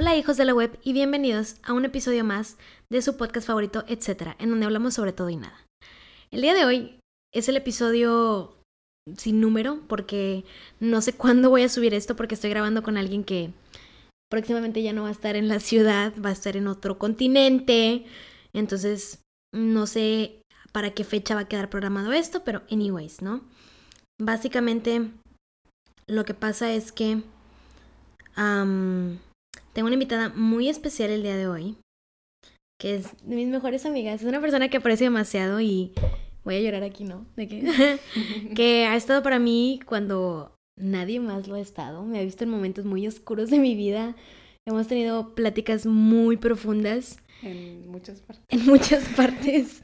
Hola hijos de la web y bienvenidos a un episodio más de su podcast favorito, etcétera, en donde hablamos sobre todo y nada. El día de hoy es el episodio sin número porque no sé cuándo voy a subir esto porque estoy grabando con alguien que próximamente ya no va a estar en la ciudad, va a estar en otro continente. Entonces, no sé para qué fecha va a quedar programado esto, pero anyways, ¿no? Básicamente, lo que pasa es que tengo una invitada muy especial el día de hoy, que es de mis mejores amigas. Es una persona que aprecio demasiado y voy a llorar aquí, ¿no? De que, que ha estado para mí cuando nadie más lo ha estado. Me ha visto en momentos muy oscuros de mi vida. Hemos tenido pláticas muy profundas. En muchas partes. En muchas partes.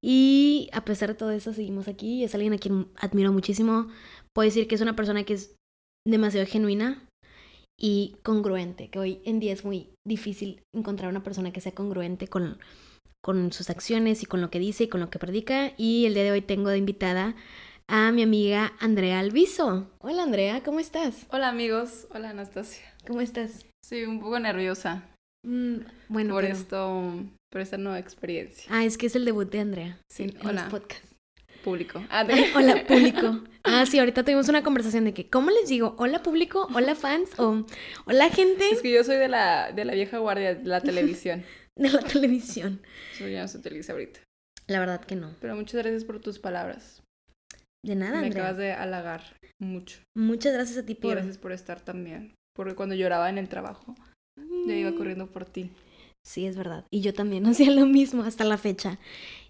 Y a pesar de todo eso, seguimos aquí. Es alguien a quien admiro muchísimo. Puedo decir que es una persona que es demasiado genuina y congruente, que hoy en día es muy difícil encontrar una persona que sea congruente con, con sus acciones y con lo que dice y con lo que predica. Y el día de hoy tengo de invitada a mi amiga Andrea Alviso. Hola Andrea, ¿cómo estás? Hola amigos, hola Anastasia. ¿Cómo estás? Sí, un poco nerviosa. Mm, bueno, por esto, por esta nueva experiencia. Ah, es que es el debut de Andrea. Sí, en, hola. podcast. Público. Ah, hola, público. Ah, sí, ahorita tuvimos una conversación de que, ¿cómo les digo? ¿Hola, público? ¿Hola, fans? ¿O hola, gente? Es que yo soy de la, de la vieja guardia, de la televisión. de la televisión. Eso ya no se utiliza ahorita. La verdad que no. Pero muchas gracias por tus palabras. De nada, Me acabas de halagar mucho. Muchas gracias a ti por... Y gracias por estar también. Porque cuando lloraba en el trabajo, yo iba corriendo por ti. Sí, es verdad. Y yo también hacía lo mismo hasta la fecha.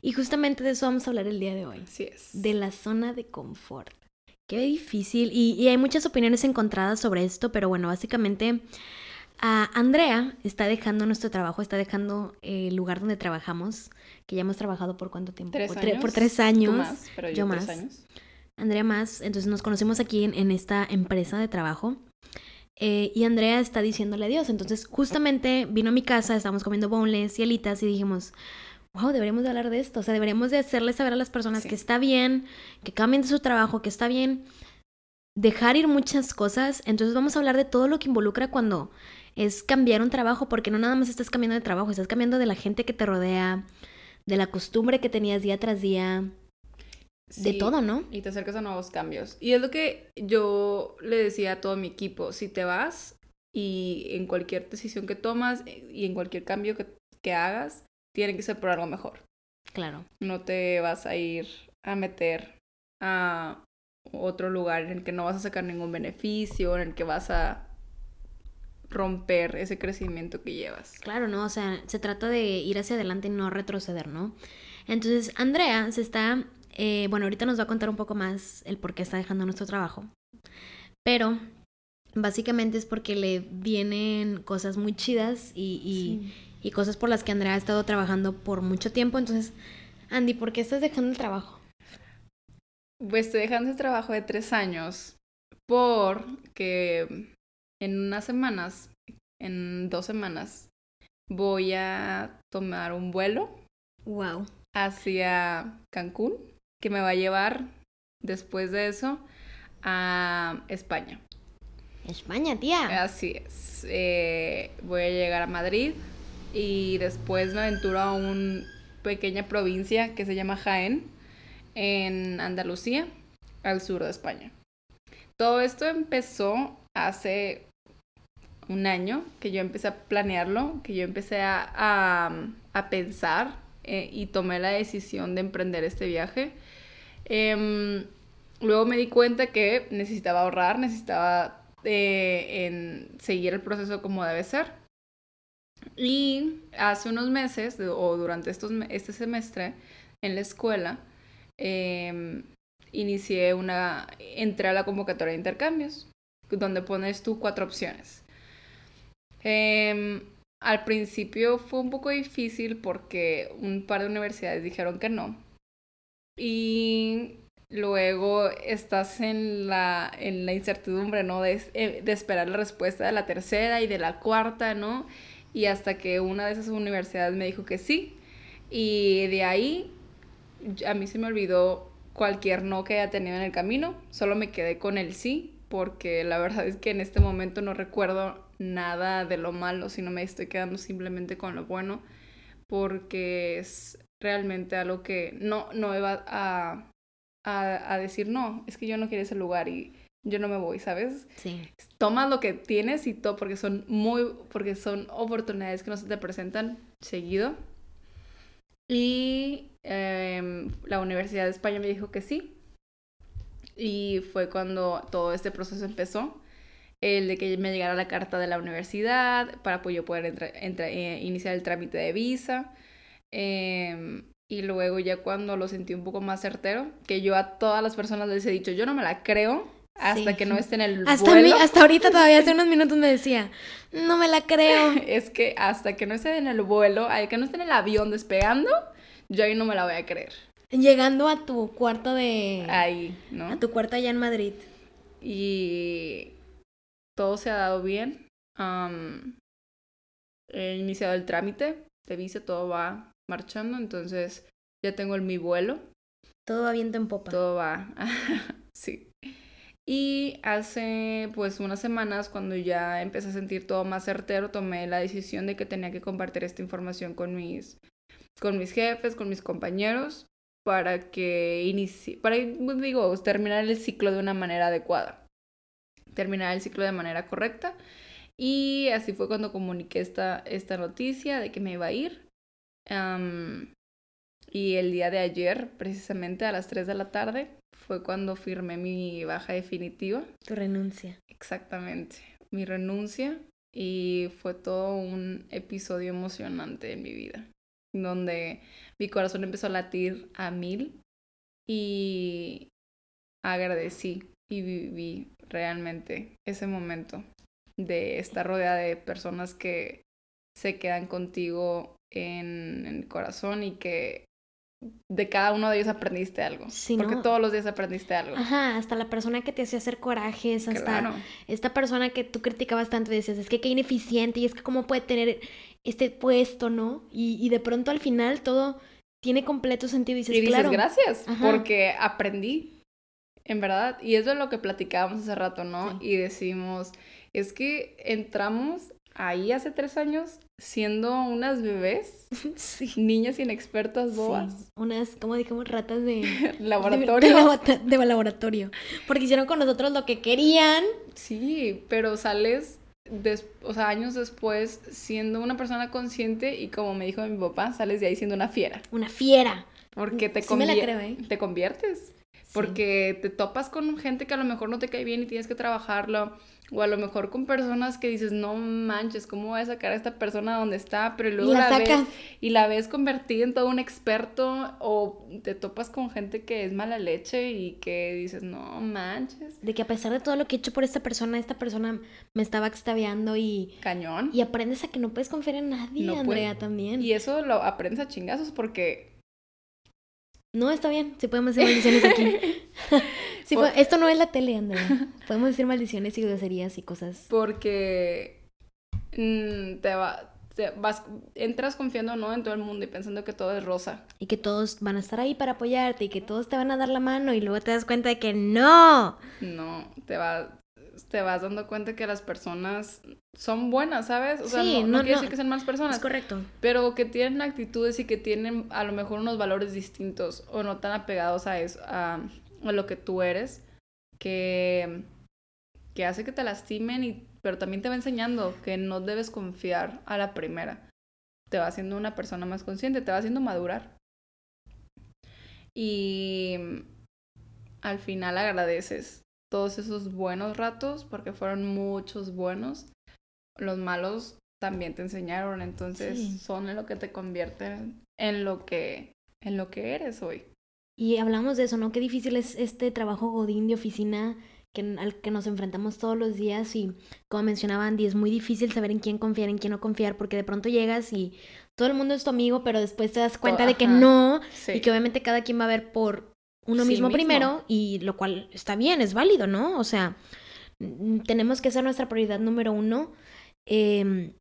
Y justamente de eso vamos a hablar el día de hoy. Así es. De la zona de confort. Qué difícil. Y, hay muchas opiniones encontradas sobre esto, pero bueno, básicamente Andrea está dejando nuestro trabajo, está dejando el lugar donde trabajamos, que ya hemos trabajado por cuánto tiempo? ¿Tres años? por tres años. más, pero yo, más. años. Andrea más. Entonces nos conocimos aquí en esta empresa de trabajo. Eh, y Andrea está diciéndole adiós. Entonces, justamente vino a mi casa, estábamos comiendo boneless y alitas y dijimos, wow, deberíamos de hablar de esto. O sea, deberíamos de hacerle saber a las personas que está bien, que cambien de su trabajo, que está bien dejar ir muchas cosas. Entonces, vamos a hablar de todo lo que involucra cuando es cambiar un trabajo, porque no nada más estás cambiando de trabajo, estás cambiando de la gente que te rodea, de la costumbre que tenías día tras día, de todo, ¿no? Y te acercas a nuevos cambios. Y es lo que yo le decía a todo mi equipo, si te vas y en cualquier decisión que tomas y en cualquier cambio que, que hagas, tiene que ser por algo mejor. Claro. No te vas a ir a meter a otro lugar en el que no vas a sacar ningún beneficio, en el que vas a romper ese crecimiento que llevas. Claro, ¿no? O sea, se trata de ir hacia adelante y no retroceder, ¿no? Entonces, Andrea se está eh, bueno, ahorita nos va a contar un poco más el por qué está dejando nuestro trabajo. Pero básicamente es porque le vienen cosas muy chidas y, y, cosas por las que Andrea ha estado trabajando por mucho tiempo. Entonces, Andy, ¿por qué estás dejando el trabajo? Pues estoy dejando el trabajo de tres años porque en unas semanas, en dos semanas, voy a tomar un vuelo. Wow. Hacia Cancún que me va a llevar después de eso a España. España, tía. Así es. Eh, voy a llegar a Madrid y después me aventuro a una pequeña provincia que se llama Jaén, en Andalucía, al sur de España. Todo esto empezó hace un año que yo empecé a planearlo, que yo empecé a, a, pensar eh, y tomé la decisión de emprender este viaje. Em, luego me di cuenta que necesitaba ahorrar, necesitaba eh, en seguir el proceso como debe ser. Y hace unos meses, o durante estos, este semestre, en la escuela, em, inicié una, entré a la convocatoria de intercambios, donde pones tú cuatro opciones. Em, al principio fue un poco difícil porque un par de universidades dijeron que no, y luego estás en la, en la incertidumbre, ¿no? De, eh, de, esperar la respuesta de la tercera y de la cuarta, ¿no? Y hasta que una de esas universidades me dijo que sí. Y de ahí a mí se me olvidó cualquier no que haya tenido en el camino, solo me quedé con el sí porque la verdad es que en este momento no recuerdo nada de lo malo, sino me estoy quedando simplemente con lo bueno, porque es realmente algo que no, no iba a, a, a decir, no, es que yo no quiero ese lugar y yo no me voy, ¿sabes? Sí. Toma lo que tienes y todo, porque son muy, porque son oportunidades que no se te presentan seguido. Y em, la Universidad de España me dijo que sí. Y fue cuando todo este proceso empezó. El de que me llegara la carta de la universidad para pues, yo poder entra- entra- eh, iniciar el trámite de visa. Em, y luego ya cuando lo sentí un poco más certero, que yo a todas las personas les he dicho, yo no me la creo hasta Sí. que no esté en el Hasta, vuelo. hasta ahorita todavía hace unos minutos me decía, no me la creo. es que hasta que no esté en el vuelo, al que no esté en el avión despegando, yo ahí no me la voy a creer. Llegando a tu cuarto de... Ahí, ¿no? A tu cuarto allá en Madrid. Y todo se ha dado bien. He iniciado el trámite de visa, todo va marchando, entonces ya tengo el, mi vuelo, Todo va viento en popa. todo va, sí. Y hace pues unas semanas, cuando ya empecé a sentir todo más certero, tomé la decisión de que tenía que compartir esta información con mis, con mis jefes, con mis compañeros, para que inicie, para, digo, terminar el ciclo de una manera adecuada, terminar el ciclo de manera correcta. Y así fue cuando comuniqué esta, esta noticia de que me iba a ir. Y el día de ayer, precisamente a las 3 de la tarde, fue cuando firmé mi baja definitiva. Tu renuncia. Exactamente, mi renuncia. Y fue todo un episodio emocionante en mi vida, donde mi corazón empezó a latir a mil y agradecí y viví realmente ese momento de estar rodeada de personas que se quedan contigo en, en el corazón y que de cada uno de ellos aprendiste algo. Sí, porque ¿no? todos los días aprendiste algo. Ajá, hasta la persona que te hacía hacer corajes, hasta Claro. esta persona que tú criticabas tanto y decías, es que qué ineficiente y es que cómo puede tener este puesto, ¿no? Y, y de pronto al final todo tiene completo sentido y dices, y dices claro. gracias Ajá. porque aprendí, en verdad. Y eso es lo que platicábamos hace rato, ¿no? Sí. Y decimos, es que entramos ahí hace tres años siendo unas bebés, sí. niñas inexpertas bobas, Sí, unas, como dijimos, ratas de laboratorio. De, laboratorio. Porque hicieron con nosotros lo que querían. Sí, pero sales, des- o sea, años después siendo una persona consciente y como me dijo mi papá, sales de ahí siendo una fiera. Una fiera. Porque te, Sí me la creo, ¿eh? te conviertes. Porque te topas con gente que a lo mejor no te cae bien y tienes que trabajarlo. O a lo mejor con personas que dices, no manches, ¿cómo voy a sacar a esta persona donde está? Pero luego la la, ves y la ves convertida en todo un experto. O te topas con gente que es mala leche y que dices, no manches, De que a pesar de todo lo que he hecho por esta persona, esta persona me estaba extraviando y, cañón. y aprendes a que no puedes confiar en nadie, No puede- Andrea, también. Y eso lo aprendes a chingazos porque No, está bien, sí podemos decir maldiciones aquí. Sí, Por- po- esto no es la tele, Andrea. Podemos decir maldiciones y groserías y cosas. porque mm, te va te vas entras confiando no en todo el mundo y pensando que todo es rosa. Y que todos van a estar ahí para apoyarte y que todos te van a dar la mano y luego te das cuenta de que no. No, te va te vas dando cuenta que las personas son buenas, ¿sabes? O sea, Sí, no, no no, quiere decir que sean malas personas, Es correcto. pero que tienen actitudes y que tienen a lo mejor unos valores distintos o no tan apegados a eso, a, a lo que tú eres, que, que hace que te lastimen, y, pero también te va enseñando que no debes confiar a la primera. Te va haciendo una persona más consciente, te va haciendo madurar. Y al final agradeces todos esos buenos ratos, porque fueron muchos buenos. Los malos también te enseñaron, entonces Sí. son en lo que te convierten en lo que en lo que eres hoy. Y hablamos de eso, ¿no? Qué difícil es este trabajo godín de oficina que, al que nos enfrentamos todos los días y como mencionaba Andy, es muy difícil saber en quién confiar, en quién no confiar, porque de pronto llegas y todo el mundo es tu amigo, pero después te das cuenta de que no Sí. y que obviamente cada quien va a ver por uno Sí mismo, mismo. primero y lo cual está bien, es válido, ¿no? O sea, mm, tenemos que ser nuestra prioridad número uno, em,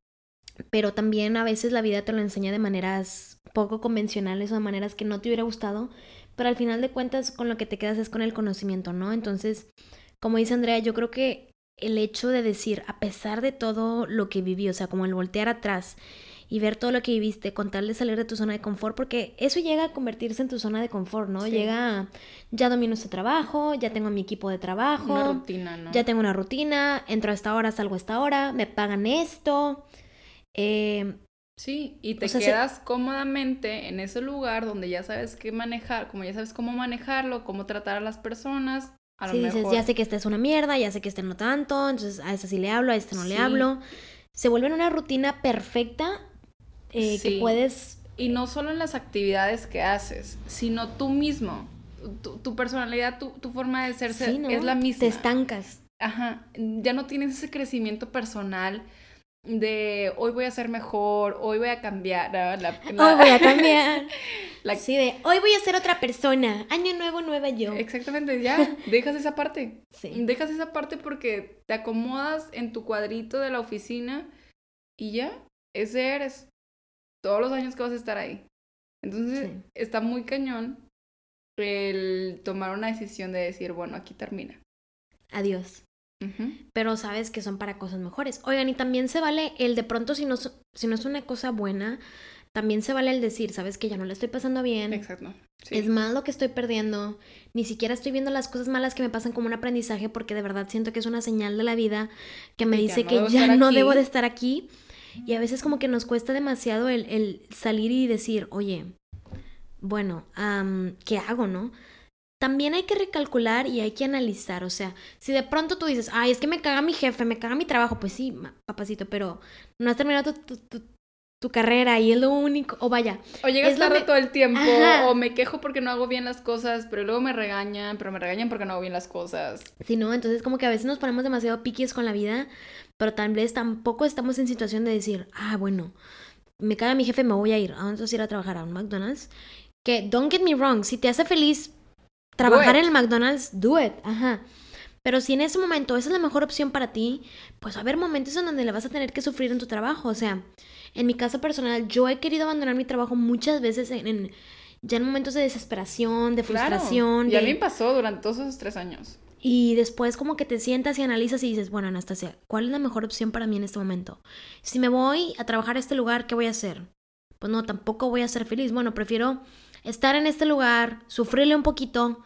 pero también a veces la vida te lo enseña de maneras poco convencionales o de maneras que no te hubiera gustado, pero al final de cuentas con lo que te quedas es con el conocimiento, ¿no? Entonces, como dice Andrea, yo creo que el hecho de decir, a pesar de todo lo que viví, o sea, como el voltear atrás y ver todo lo que viviste, con tal de salir de tu zona de confort, porque eso llega a convertirse en tu zona de confort, ¿no? Llega, ya domino este trabajo, ya tengo mi equipo de trabajo, Una rutina, ¿no? ya tengo una rutina, entro a esta hora, salgo a esta hora, me pagan esto. Eh, Sí, y te O sea, se- quedas cómodamente en ese lugar donde ya sabes qué manejar, como ya sabes cómo manejarlo, cómo tratar a las personas, a lo mejor. dices, ya sé que esta es una mierda, ya sé que este no tanto, entonces a esta sí le hablo, a este no le Sí. hablo. Se vuelve una rutina perfecta eh, que Sí. puedes Y no solo en las actividades que haces, sino tú mismo. Tu, tu personalidad, tu, tu forma de ser Sí, ¿no? es la misma. Te estancas. Ajá, ya no tienes ese crecimiento personal de hoy voy a ser mejor, hoy voy a cambiar. la- la- Hoy voy a cambiar. la- Sí, de hoy voy a ser otra persona. Año nuevo, nueva yo. Exactamente, ya, dejas esa parte. Sí. Dejas esa parte porque te acomodas en tu cuadrito de la oficina y ya, ese eres. Todos los años que vas a estar ahí. Entonces, Sí. está muy cañón el tomar una decisión de decir, bueno, aquí termina. Adiós. Pero sabes que son para cosas mejores. Oigan, y también se vale el de pronto, si no, si no es una cosa buena, también se vale el decir, sabes que ya no le estoy pasando bien. Exacto. Sí. Es más lo que estoy perdiendo. Ni siquiera estoy viendo las cosas malas que me pasan como un aprendizaje porque de verdad siento que es una señal de la vida que me Y dice ya no que ya no debo de estar aquí. Y a veces como que nos cuesta demasiado el, el salir y decir, oye, bueno, am, ¿qué hago, no? También hay que recalcular y hay que analizar. O sea, si de pronto tú dices, ay, es que me caga mi jefe, me caga mi trabajo, pues sí, papacito, pero no has terminado tu, tu- tu- tu carrera y es lo único. O vaya, O llegas tarde me- todo el tiempo, Ajá. o me quejo porque no hago bien las cosas, pero luego me regañan, pero me regañan porque no hago bien las cosas. Sí, ¿no? Entonces como que a veces nos ponemos demasiado piquis con la vida, pero tal vez tampoco estamos en situación de decir, ah, bueno, me caga mi jefe, me voy a ir. ¿A dónde vas a ir a trabajar? ¿A un McDonald's? Que, don't get me wrong, si te hace feliz trabajar en el McDonald's, do it, ajá. Pero si en ese momento esa es la mejor opción para ti, pues va a haber momentos en donde le vas a tener que sufrir en tu trabajo. O sea, en mi caso personal, yo he querido abandonar mi trabajo muchas veces en, en- ya en momentos de desesperación, de Claro. frustración. Y a de- mí me pasó durante todos esos tres años. Y después como que te sientas y analizas y dices, bueno, Anastasia, ¿cuál es la mejor opción para mí en este momento? Si me voy a trabajar a este lugar, ¿qué voy a hacer? Pues no, tampoco voy a ser feliz. Bueno, prefiero estar en este lugar, sufrirle un poquito,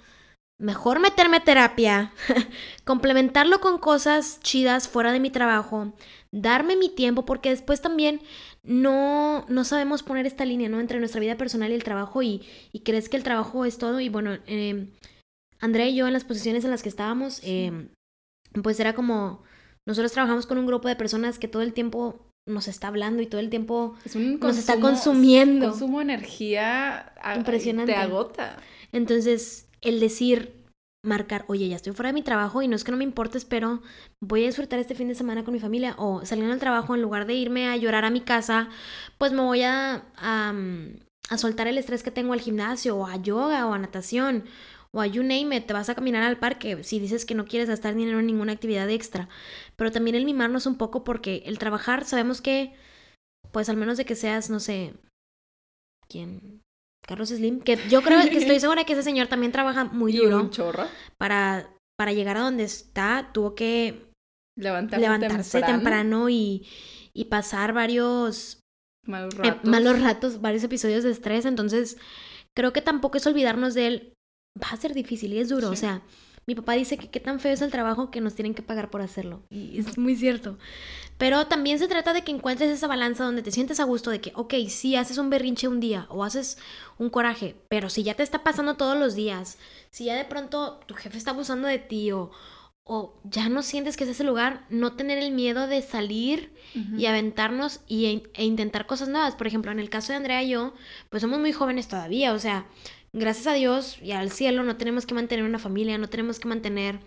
mejor meterme a terapia, complementarlo con cosas chidas fuera de mi trabajo, darme mi tiempo, porque después también no, no sabemos poner esta línea, ¿no? Entre nuestra vida personal y el trabajo y, y crees que el trabajo es todo y bueno, eh, Andrea y yo en las posiciones en las que estábamos, eh, pues era como, nosotros trabajamos con un grupo de personas que todo el tiempo nos está hablando y todo el tiempo Es un Nos está consumiendo. Consumo energía Impresionante. Te agota. Entonces, el decir, marcar, oye, ya estoy fuera de mi trabajo y no es que no me importe, pero voy a disfrutar este fin de semana con mi familia o saliendo del trabajo, en lugar de irme a llorar a mi casa, pues me voy a, a, a soltar el estrés que tengo al gimnasio o a yoga o a natación o a you name it, te vas a caminar al parque si dices que no quieres gastar dinero en ninguna actividad extra. Pero también el mimarnos un poco porque el trabajar, sabemos que, pues al menos de que seas, no sé, ¿quién? Carlos Slim, que yo creo que estoy segura que ese señor también trabaja muy Y duro un chorro. para, para llegar a donde está, tuvo que Levantarse, levantarse temprano, temprano. y, y pasar varios Malos eh, ratos. malos ratos, varios episodios de estrés, entonces creo que tampoco es olvidarnos de él, va a ser difícil y es duro, o sea, mi papá dice que qué tan feo es el trabajo que nos tienen que pagar por hacerlo, y es muy cierto. Pero también se trata de que encuentres esa balanza donde te sientes a gusto de que, ok, sí, haces un berrinche un día o haces un coraje, pero si ya te está pasando todos los días, si ya de pronto tu jefe está abusando de ti o, o ya no sientes que es ese lugar, no tener el miedo de salir y aventarnos y, e intentar cosas nuevas. Por ejemplo, en el caso de Andrea y yo, pues somos muy jóvenes todavía, o sea, gracias a Dios y al cielo no tenemos que mantener una familia, no tenemos que mantener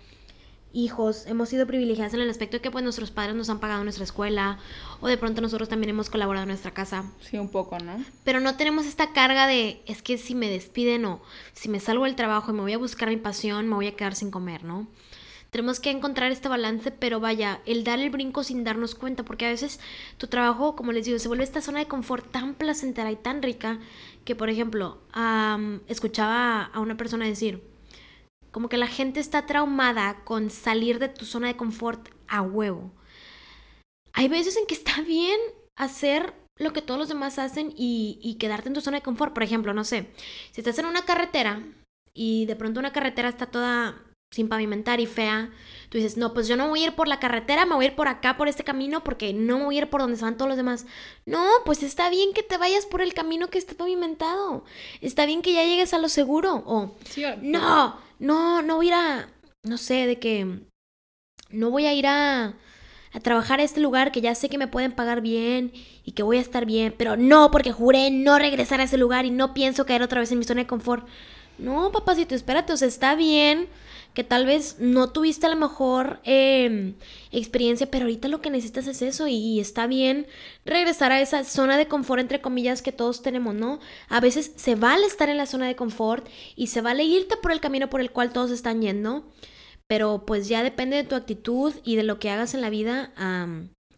hijos, hemos sido privilegiadas en el aspecto de que pues nuestros padres nos han pagado nuestra escuela o de pronto nosotros también hemos colaborado en nuestra casa, Sí, un poco, ¿no? pero no tenemos esta carga de es que si me despiden o si me salgo del trabajo y me voy a buscar mi pasión, me voy a quedar sin comer, ¿no? Tenemos que encontrar este balance, pero vaya, el dar el brinco sin darnos cuenta, porque a veces tu trabajo, como les digo, se vuelve esta zona de confort tan placentera y tan rica que, por ejemplo, escuchaba a una persona decir, como que la gente está traumada con salir de tu zona de confort a huevo. Hay veces en que está bien hacer lo que todos los demás hacen y, y quedarte en tu zona de confort. Por ejemplo, no sé, si estás en una carretera y de pronto una carretera está toda sin pavimentar y fea, tú dices, no, pues yo no voy a ir por la carretera, me voy a ir por acá, por este camino, porque no me voy a ir por donde se van todos los demás. No, pues está bien que te vayas por el camino que está pavimentado. Está bien que ya llegues a lo seguro. O, no, no, no voy a ir a, no sé, de que, no voy a ir a, a trabajar a este lugar que ya sé que me pueden pagar bien y que voy a estar bien, pero no, porque juré no regresar a ese lugar y no pienso caer otra vez en mi zona de confort. No, papacito, espérate, o sea, está bien que tal vez no tuviste a la mejor em, experiencia, pero ahorita lo que necesitas es eso y, está bien regresar a esa zona de confort, entre comillas, que todos tenemos, ¿no? A veces se vale estar en la zona de confort y se vale irte por el camino por el cual todos están yendo, pero pues ya depende de tu actitud y de lo que hagas en la vida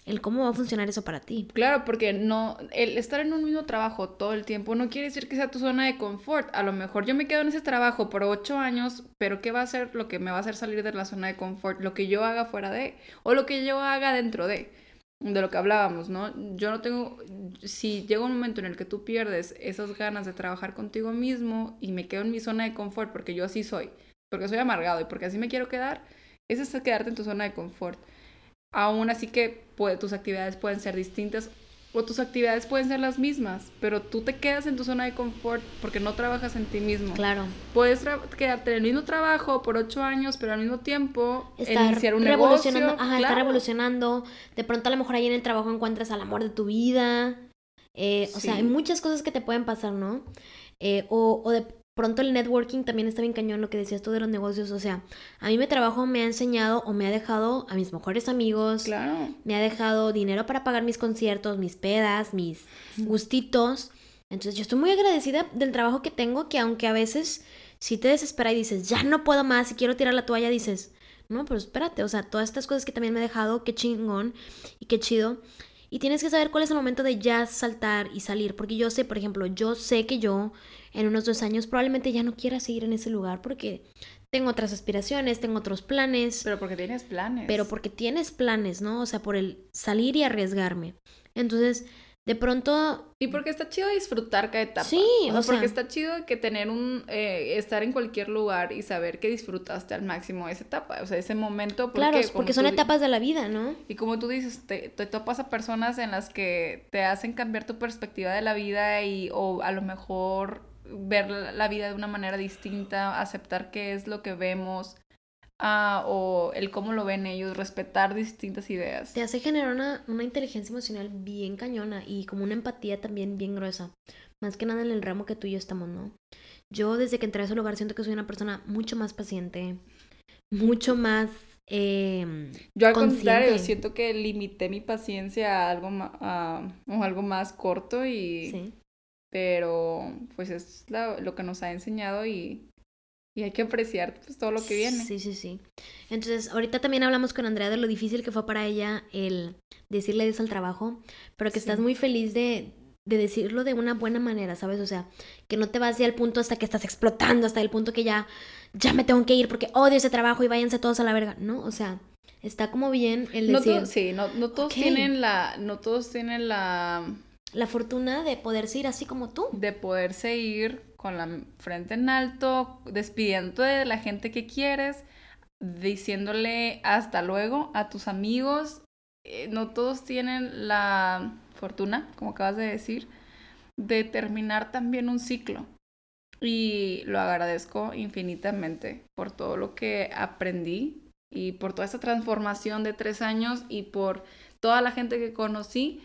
el cómo va a funcionar eso para ti. Claro, porque no, el estar en un mismo trabajo todo el tiempo no quiere decir que sea tu zona de confort. A lo mejor yo me quedo en ese trabajo por ocho años, pero ¿qué va a ser lo que me va a hacer salir de la zona de confort? Lo que yo haga fuera de, o lo que yo haga dentro de, de lo que hablábamos, ¿no? Yo no tengo, si llega un momento en el que tú pierdes esas ganas de trabajar contigo mismo y me quedo en mi zona de confort porque yo así soy, porque soy amargado y porque así me quiero quedar, eso es quedarte en tu zona de confort aún así que tus actividades pueden ser distintas o tus actividades pueden ser las mismas, pero tú te quedas en tu zona de confort porque no trabajas en ti mismo. Claro. Puedes quedarte en el mismo trabajo por ocho años, pero al mismo tiempo estar iniciar un revolucionando, negocio. Ajá, estar revolucionando. De pronto a lo mejor ahí en el trabajo encuentras al amor de tu vida. Eh, o sea, hay muchas cosas que te pueden pasar, ¿no? Eh, o, o de pronto el networking también está bien cañón lo que decías tú de los negocios. O sea, a mí mi trabajo me ha enseñado o me ha dejado a mis mejores amigos. Claro. Me ha dejado dinero para pagar mis conciertos, mis pedas, mis gustitos. Entonces yo estoy muy agradecida del trabajo que tengo, que aunque a veces si te desespera y dices, ya no puedo más y quiero tirar la toalla, dices, no, pero espérate, o sea, todas estas cosas que también me ha dejado, qué chingón y qué chido. Y tienes que saber cuál es el momento de ya saltar y salir, porque yo sé, por ejemplo, yo sé que yo en unos dos años probablemente ya no quiera seguir en ese lugar porque tengo otras aspiraciones, tengo otros planes. Pero porque tienes planes. Pero porque tienes planes, ¿no? O sea, por el salir y arriesgarme. Entonces, de pronto... Y porque está chido disfrutar cada etapa. Sí, o, sea, porque está chido que tener un... Eh, estar en cualquier lugar y saber que disfrutaste al máximo esa etapa, o sea, ese momento. Porque, claro, porque son etapas de la vida, ¿no? Y como tú dices, te, te, topas a personas en las que te hacen cambiar tu perspectiva de la vida y o a lo mejor ver la vida de una manera distinta, aceptar qué es lo que vemos ah, o el cómo lo ven ellos, respetar distintas ideas. Te hace generar una, una inteligencia emocional bien cañona y como una empatía también bien gruesa. Más que nada en el ramo que tú y yo estamos, ¿no? Yo desde que entré a ese lugar siento que soy una persona mucho más paciente, mucho más... Eh, yo al contrario, siento que limité mi paciencia a algo, a, algo más corto y... ¿Sí? pero pues es lo que nos ha enseñado y, y, hay que apreciar pues, todo lo que viene. Sí, sí, sí. Entonces, ahorita también hablamos con Andrea de lo difícil que fue para ella el decirle eso al trabajo, pero que estás muy feliz de, de decirlo de una buena manera, ¿sabes? O sea, que no te vas ya al punto hasta que estás explotando, hasta el punto que ya, ya me tengo que ir porque odio ese trabajo y váyanse todos a la verga, ¿no? O sea, está como bien el decir... No sí, no, no todos tienen la... No todos tienen la la fortuna de poderse ir así como tú. De poderse ir con la frente en alto, despidiendo de la gente que quieres, diciéndole hasta luego a tus amigos. Eh, no todos tienen la fortuna, como acabas de decir, de terminar también un ciclo. Y lo agradezco infinitamente por todo lo que aprendí y por toda esa transformación de tres años y por toda la gente que conocí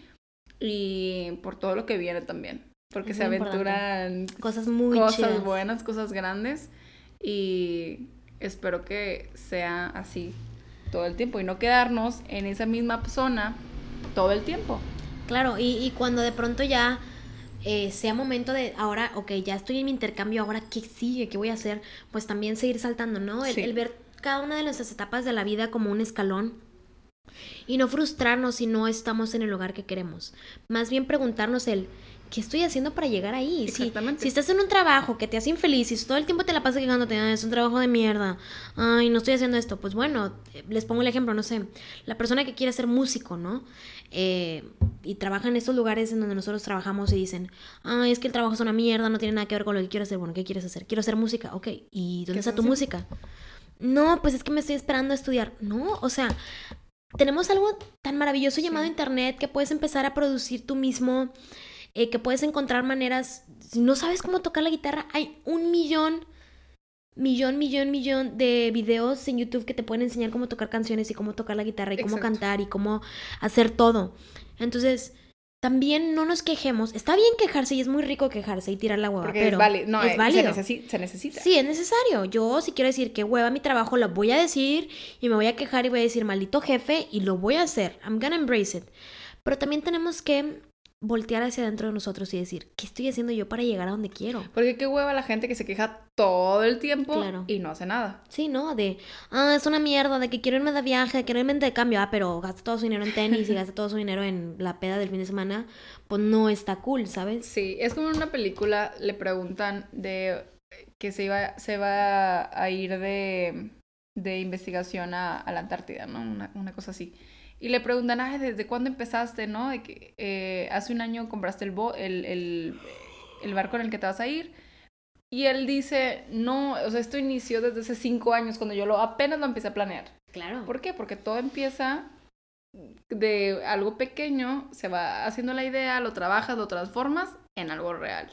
y por todo lo que viene también. Porque se aventuran cosas muy cosas buenas, cosas grandes y espero que sea así todo el tiempo y no quedarnos en esa misma zona todo el tiempo. Claro, y, y cuando de pronto ya eh, sea momento de ahora, ok, ya estoy en mi intercambio, ahora qué sigue, qué voy a hacer, pues también seguir saltando, ¿no? El, el ver cada una de nuestras etapas de la vida como un escalón Y no frustrarnos si no estamos en el lugar que queremos. Más bien preguntarnos el, ¿qué estoy haciendo para llegar ahí? Exactamente. Si, si estás en un trabajo que te hace infeliz, si todo el tiempo te la pasas quejándote, "Ay, es un trabajo de mierda, ay, no estoy haciendo esto, pues bueno, eh, les pongo el ejemplo, no sé, la persona que quiere ser músico, ¿no? Eh, y trabaja en estos lugares en donde nosotros trabajamos y dicen, ay, es que el trabajo es una mierda, no tiene nada que ver con lo que quiero hacer. Bueno, ¿qué quieres hacer? Quiero hacer música, ok, ¿y dónde ¿Qué está tu música? No, pues es que me estoy esperando a estudiar. No, o sea, tenemos algo tan maravilloso llamado Sí. internet que puedes empezar a producir tú mismo, eh, que puedes encontrar maneras, si no sabes cómo tocar la guitarra, hay un millón, millón, millón, millón de videos en YouTube que te pueden enseñar cómo tocar canciones y cómo tocar la guitarra y cómo Exacto. cantar y cómo hacer todo. Entonces, también no nos quejemos. Está bien quejarse y es muy rico quejarse y tirar la hueva, Porque pero es, válido. No, es eh, válido. Se, necesi- se necesita. Sí, es necesario. Yo si quiero decir que hueva mi trabajo, lo voy a decir y me voy a quejar y voy a decir maldito jefe y lo voy a hacer. I'm gonna embrace it. Pero también tenemos que voltear hacia adentro de nosotros y decir, ¿qué estoy haciendo yo para llegar a donde quiero? Porque qué hueva la gente que se queja todo el tiempo Claro. y no hace nada. Sí, ¿no? De, ah, es una mierda, de que quiero irme de viaje, de quiero irme de cambio, ah, pero gasta todo su dinero en tenis y gasta todo su dinero en la peda del fin de semana, pues no está cool, ¿sabes? Sí, es como en una película le preguntan de que se iba, se va a ir de, de investigación a, a la Antártida, ¿no? Una, una cosa así. Y le preguntan, ay, ¿desde cuándo empezaste, no? De que eh, hace un año compraste el, bo- el, el, el barco en el que te vas a ir. Y él dice, no, o sea, esto inició desde hace cinco años, cuando yo lo apenas lo empecé a planear. Claro. ¿Por qué? Porque todo empieza de algo pequeño, se va haciendo la idea, lo trabajas, lo transformas en algo real.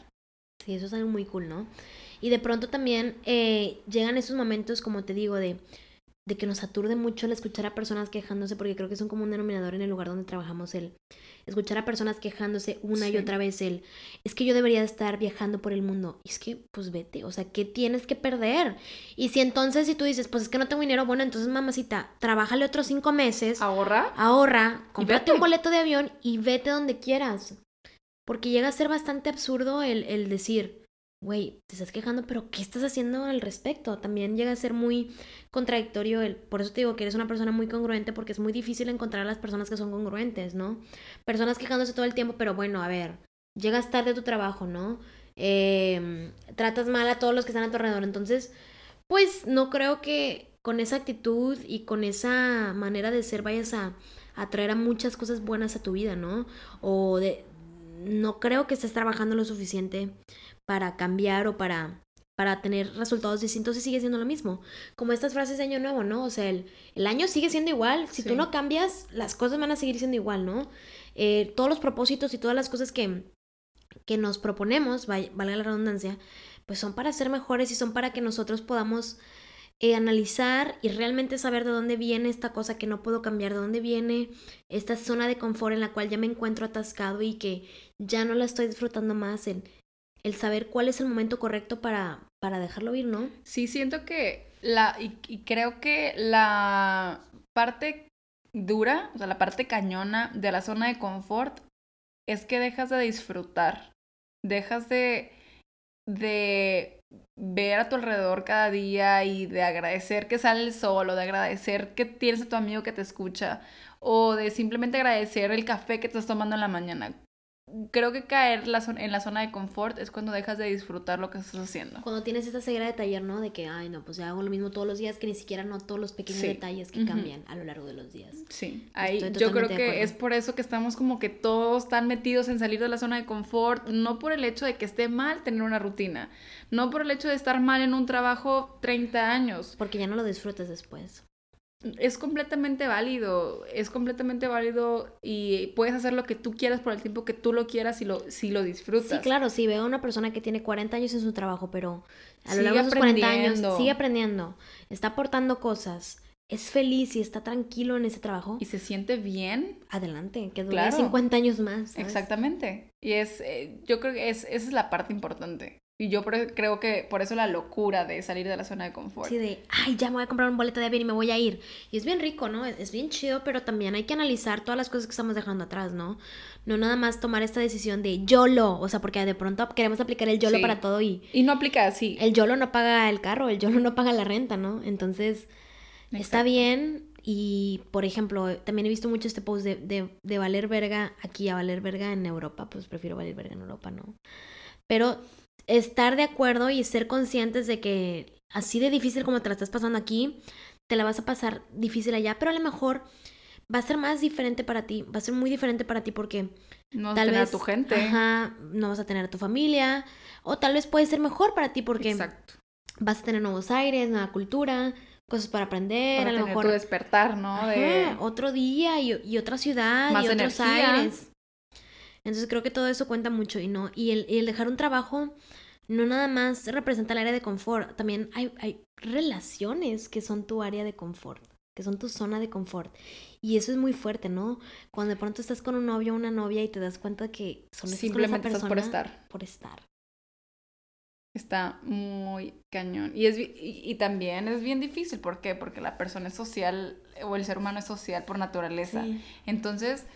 Sí, eso es algo muy cool, ¿no? Y de pronto también eh, llegan esos momentos, como te digo, de, de que nos aturde mucho el escuchar a personas quejándose, porque creo que son como un denominador en el lugar donde trabajamos, el escuchar a personas quejándose una y otra vez, el es que yo debería de estar viajando por el mundo. Y es que, pues vete, o sea, ¿qué tienes que perder? Y si entonces, si tú dices, pues es que no tengo dinero, bueno, entonces mamacita, trabájale otros cinco meses Ahorra. ahorra, cómprate un boleto de avión y vete donde quieras. Porque llega a ser bastante absurdo el, el decir, güey, te estás quejando, pero ¿qué estás haciendo al respecto? También llega a ser muy contradictorio el, por eso te digo que eres una persona muy congruente, porque es muy difícil encontrar a las personas que son congruentes, ¿no? Personas quejándose todo el tiempo, pero bueno, a ver, llegas tarde a tu trabajo, ¿no? Eh, tratas mal a todos los que están a tu alrededor, entonces, pues no creo que con esa actitud y con esa manera de ser vayas a atraer a muchas cosas buenas a tu vida, ¿no? O de no creo que estés trabajando lo suficiente para cambiar o para para tener resultados distintos y sigue siendo lo mismo. Como estas frases de año nuevo, ¿no? O sea, el, el año sigue siendo igual. Si tú no cambias, las cosas van a seguir siendo igual, ¿no? Eh, todos los propósitos y todas las cosas que, que nos proponemos, valga la redundancia, pues son para ser mejores y son para que nosotros podamos eh, analizar y realmente saber de dónde viene esta cosa que no puedo cambiar, de dónde viene esta zona de confort en la cual ya me encuentro atascado y que ya no la estoy disfrutando más, el, el saber cuál es el momento correcto para, para dejarlo ir, ¿no? Sí, siento que la. Y, y creo que la parte dura, o sea, la parte cañona de la zona de confort es que dejas de disfrutar. Dejas de. de ver a tu alrededor cada día y de agradecer que sale el sol de agradecer que tienes a tu amigo que te escucha o de simplemente agradecer el café que estás tomando en la mañana. Creo que caer la en la zona de confort es cuando dejas de disfrutar lo que estás haciendo. Cuando tienes esta ceguera de taller, ¿no? De que, ay, no, pues ya hago lo mismo todos los días, que ni siquiera noto los pequeños Sí. detalles que cambian a lo largo de los días. Sí, ahí yo creo que es por eso que estamos como que todos tan metidos en salir de la zona de confort, no por el hecho de que esté mal tener una rutina, no por el hecho de estar mal en un trabajo 30 años. Porque ya no lo disfrutas después. Es completamente válido, es completamente válido y puedes hacer lo que tú quieras por el tiempo que tú lo quieras y lo, si lo disfrutas. Sí, claro, si veo a una persona que tiene 40 años en su trabajo, pero a lo Sigue largo de esos 40 años aprendiendo. sigue aprendiendo, está aportando cosas, es feliz y está tranquilo en ese trabajo, Y se siente bien, adelante, que dure Claro. 50 años más. ¿sabes? exactamente. Y es, eh, yo creo que es, esa es la parte importante. Y yo por- creo que por eso la locura de salir de la zona de confort. Así de, ay, ya me voy a comprar un boleto de avión y me voy a ir. Y es bien rico, ¿no? Es, es bien chido, pero también hay que analizar todas las cosas que estamos dejando atrás, ¿no? No nada más tomar esta decisión de YOLO, o sea, porque de pronto queremos aplicar el YOLO Sí. para todo y Y no aplica así. el YOLO no paga el carro, el YOLO no paga la renta, ¿no? Entonces, está Exacto. bien Y, por ejemplo, también he visto mucho este post de, de, de valer verga aquí a valer verga en Europa. Pues prefiero valer verga en Europa, ¿no? Pero estar de acuerdo y ser conscientes de que así de difícil como te la estás pasando aquí, te la vas a pasar difícil allá, pero a lo mejor va a ser más diferente para ti, va a ser muy diferente para ti porque No vas tal a tener vez a tu gente. ajá, no vas a tener a tu familia o tal vez puede ser mejor para ti porque Exacto. vas a tener nuevos aires, nueva cultura, cosas para aprender, Para a lo tener mejor tu despertar, ¿no? De... Ajá, otro día y, y otra ciudad Más y otros energía. aires. Entonces creo que todo eso cuenta mucho y no y el, y el dejar un trabajo no nada más representa el área de confort, también hay, hay relaciones que son tu área de confort, que son tu zona de confort. Y eso es muy fuerte, ¿no? Cuando de pronto estás con un novio o una novia y te das cuenta que solo estás con esa Simplemente estás por estar. Por estar. Está muy cañón. Y, es, y, y también es bien difícil. ¿Por qué? Porque la persona es social o el ser humano es social por naturaleza. Sí. Entonces,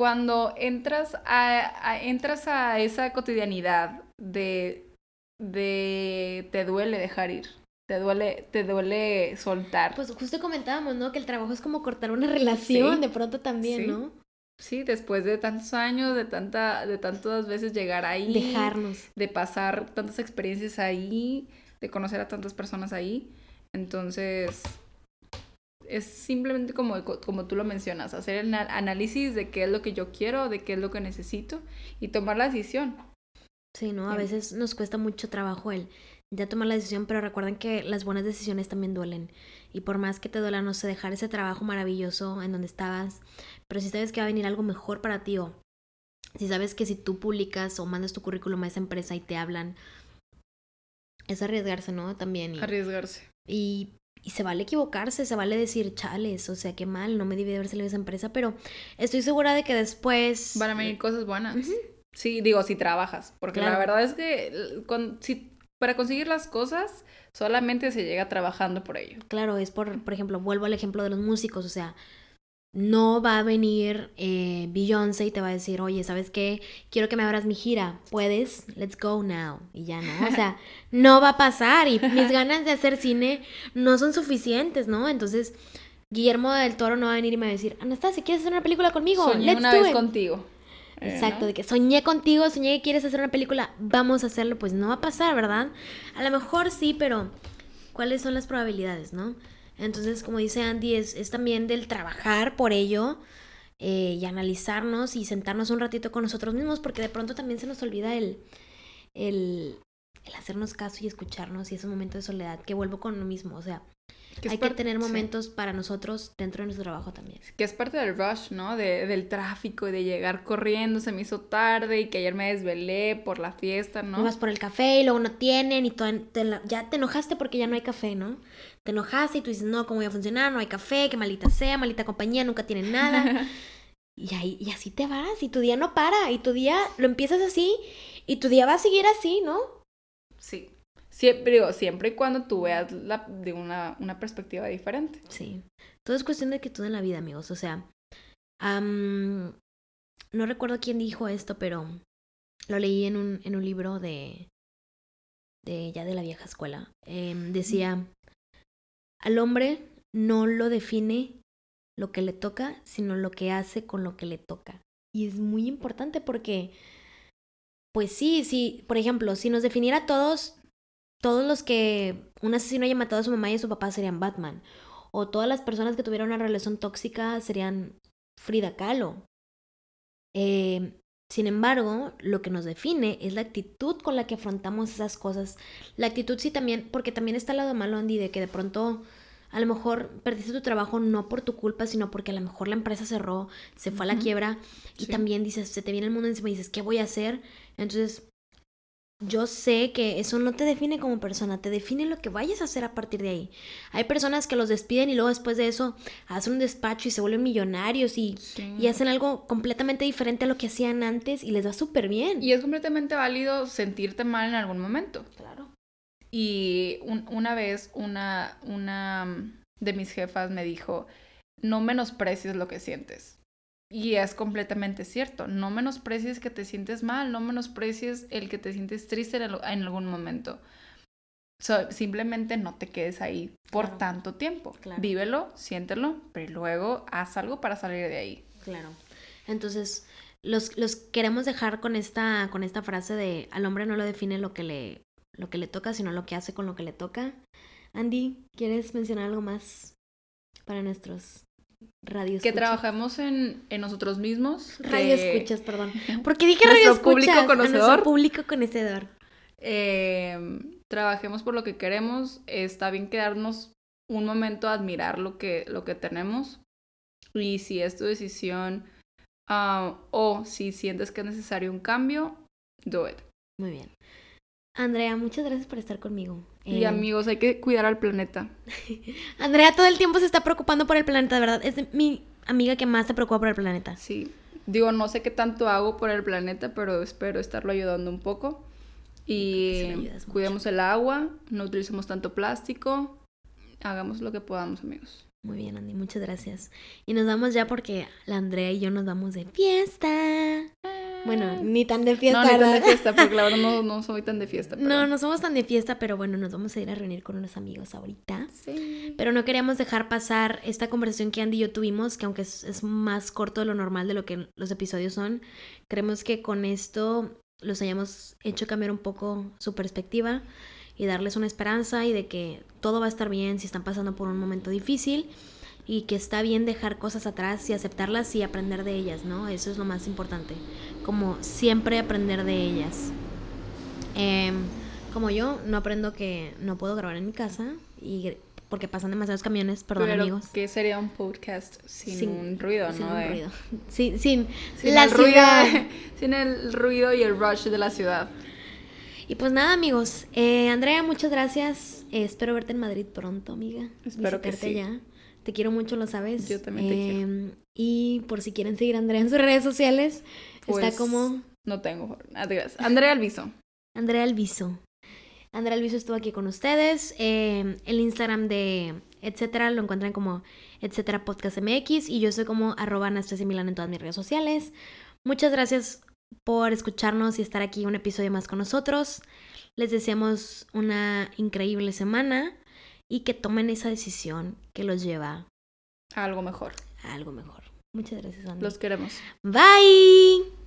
cuando entras a, a- entras a esa cotidianidad de, de te duele dejar ir, te duele, te duele soltar. Pues justo comentábamos, ¿no? Que el trabajo es como cortar una relación Sí. de pronto también, Sí. ¿no? sí, después de tantos años, de tanta, de tantas veces llegar ahí. Dejarnos. de pasar tantas experiencias ahí, de conocer a tantas personas ahí. Entonces, es simplemente como, como tú lo mencionas, hacer el análisis de qué es lo que yo quiero, de qué es lo que necesito y tomar la decisión. Sí, ¿no? A Em. veces nos cuesta mucho trabajo el ya tomar la decisión, pero recuerden que las buenas decisiones también duelen. Y por más que te duela, no sé, dejar ese trabajo maravilloso en donde estabas, pero si sabes que va a venir algo mejor para ti o si sabes que si tú publicas o mandas tu currículum a esa empresa y te hablan, es arriesgarse, ¿no? También. Y, Arriesgarse. y, y se vale equivocarse, se vale decir, chales, o sea, qué mal, no me debí de haber salido de esa empresa, pero estoy segura de que después... Van a venir cosas buenas. Sí, digo, si trabajas, porque la verdad es que l- con- si, para conseguir las cosas solamente se llega trabajando por ello. Claro, es por, por ejemplo, vuelvo al ejemplo de los músicos, o sea, no va a venir eh, Beyoncé y te va a decir, oye, ¿sabes qué? Quiero que me abras mi gira, ¿puedes? Let's go now. Y ya no, o sea, no va a pasar y mis ganas de hacer cine no son suficientes, ¿no? Entonces, Guillermo del Toro no va a venir y me va a decir, Anastasia, ¿quieres hacer una película conmigo? Soñé Let's una do vez it". contigo. eh, Exacto, ¿no? de que soñé contigo, soñé que quieres hacer una película, vamos a hacerlo, pues no va a pasar, ¿verdad? A lo mejor sí, pero ¿cuáles son las probabilidades, no? Entonces, como dice Andy, es, es también del trabajar por ello eh, y analizarnos y sentarnos un ratito con nosotros mismos, porque de pronto también se nos olvida el, el, el hacernos caso y escucharnos y ese momento de soledad, que vuelvo con lo mismo, o sea, Que hay que tener sí. momentos para nosotros dentro de nuestro trabajo también. que es parte del rush, ¿no? De, del tráfico y de llegar corriendo, se me hizo tarde y que ayer me desvelé por la fiesta, ¿no? Y vas por el café y luego no tienen y to- te la- ya te enojaste porque ya no hay café, ¿no? Te enojaste y tú dices, no, ¿cómo voy a funcionar? No hay café, qué malita sea, malita compañía, nunca tienen nada. y, ahí, y así te vas y tu día no para y tu día lo empiezas así y tu día va a seguir así, ¿no? Sí. Siempre, digo, siempre y cuando tú veas la, de una, una perspectiva diferente. Sí. Todo es cuestión de actitud en la vida, amigos. O sea, no recuerdo quién dijo esto, pero lo leí en un, en un libro de, de ya de la vieja escuela. Em, decía, al hombre no lo define lo que le toca, sino lo que hace con lo que le toca. Y es muy importante porque, pues sí, sí, por ejemplo, si nos definiera todos, todos los que un asesino haya matado a su mamá y a su papá serían Batman. O todas las personas que tuvieran una relación tóxica serían Frida Kahlo. Eh, sin embargo, lo que nos define es la actitud con la que afrontamos esas cosas. La actitud sí también, porque también está el lado malo, Andy, de que de pronto a lo mejor perdiste tu trabajo no por tu culpa, sino porque a lo mejor la empresa cerró, se fue a la quiebra y Sí. también dices, se te viene el mundo encima y dices, ¿qué voy a hacer? Entonces, yo sé que eso no te define como persona, te define lo que vayas a hacer a partir de ahí. Hay personas que los despiden y luego después de eso hacen un despacho y se vuelven millonarios y, Sí. y hacen algo completamente diferente a lo que hacían antes y les va súper bien. Y es completamente válido sentirte mal en algún momento. Claro. Y un- una vez una, una mm, de mis jefas me dijo, no menosprecies lo que sientes. Y es completamente cierto, no menosprecies que te sientes mal, no menosprecies el que te sientes triste en, al- en algún momento. So, simplemente no te quedes ahí por Claro. tanto tiempo. Claro. Vívelo, siéntelo, pero luego haz algo para salir de ahí. Claro. Entonces, los, los queremos dejar con esta, con esta frase de al hombre no lo define lo que le, lo que le toca, sino lo que hace con lo que le toca. Andy, ¿quieres mencionar algo más para nuestros radios? Que trabajamos en, en nosotros mismos. Radio que, escuchas, perdón. Porque dije radio escuchas. público a nuestro conocedor. público conocedor. eh, trabajemos por lo que queremos. Está bien quedarnos un momento a admirar lo que, lo que tenemos. Y si es tu decisión ah, o si sientes que es necesario un cambio, do it. Muy bien. Andrea, muchas gracias por estar conmigo. Y Eh, amigos, hay que cuidar al planeta. Andrea todo el tiempo se está preocupando por el planeta, de verdad. Es mi amiga que más se preocupa por el planeta. Sí. Digo, no sé qué tanto hago por el planeta, pero espero estarlo ayudando un poco. Y Sí, cuidemos el agua, no utilicemos tanto plástico. Hagamos lo que podamos, amigos. Muy bien, Andy, muchas gracias. Y nos vamos ya porque la Andrea y yo nos vamos de fiesta. Bueno, ni tan de fiesta, no, ni tan de fiesta, porque la verdad no, no soy tan de fiesta. pero- No, no somos tan de fiesta, pero bueno, nos vamos a ir a reunir con unos amigos ahorita. Sí. Pero no queríamos dejar pasar esta conversación que Andy y yo tuvimos, que aunque es, es más corto de lo normal de lo que los episodios son, creemos que con esto los hayamos hecho cambiar un poco su perspectiva y darles una esperanza y de que todo va a estar bien si están pasando por un momento difícil y que está bien dejar cosas atrás y aceptarlas y aprender de ellas, ¿no? Eso es lo más importante, como siempre aprender de ellas. Em, como yo, no aprendo que no puedo grabar en mi casa y porque pasan demasiados camiones, perdón Pero, amigos. ¿qué sería un podcast sin, un ruido, sin no? un De- ruido. Sin, sin, Sin la el ruido, ciudad. sin el ruido y el rush de la ciudad. Y pues nada, amigos. Eh, Andrea, muchas gracias. Eh, espero verte en Madrid pronto, amiga. Espero que Visitarte sí. allá. Te quiero mucho, lo sabes. Yo también te quiero. quiero. Y por si quieren seguir a Andrea en sus redes sociales, Pues, está como No tengo. Adiós. Andrea Alviso. Andrea Alviso. Andrea Alviso estuvo aquí con ustedes. Eh, el Instagram de etcétera lo encuentran como etcétera podcast MX y yo soy como arroba Anastasia Milán en todas mis redes sociales. Muchas gracias por escucharnos y estar aquí un episodio más con nosotros. Les deseamos una increíble semana y que tomen esa decisión que los lleva Algo mejor. a algo mejor. Muchas gracias, Andy. Los queremos. Bye.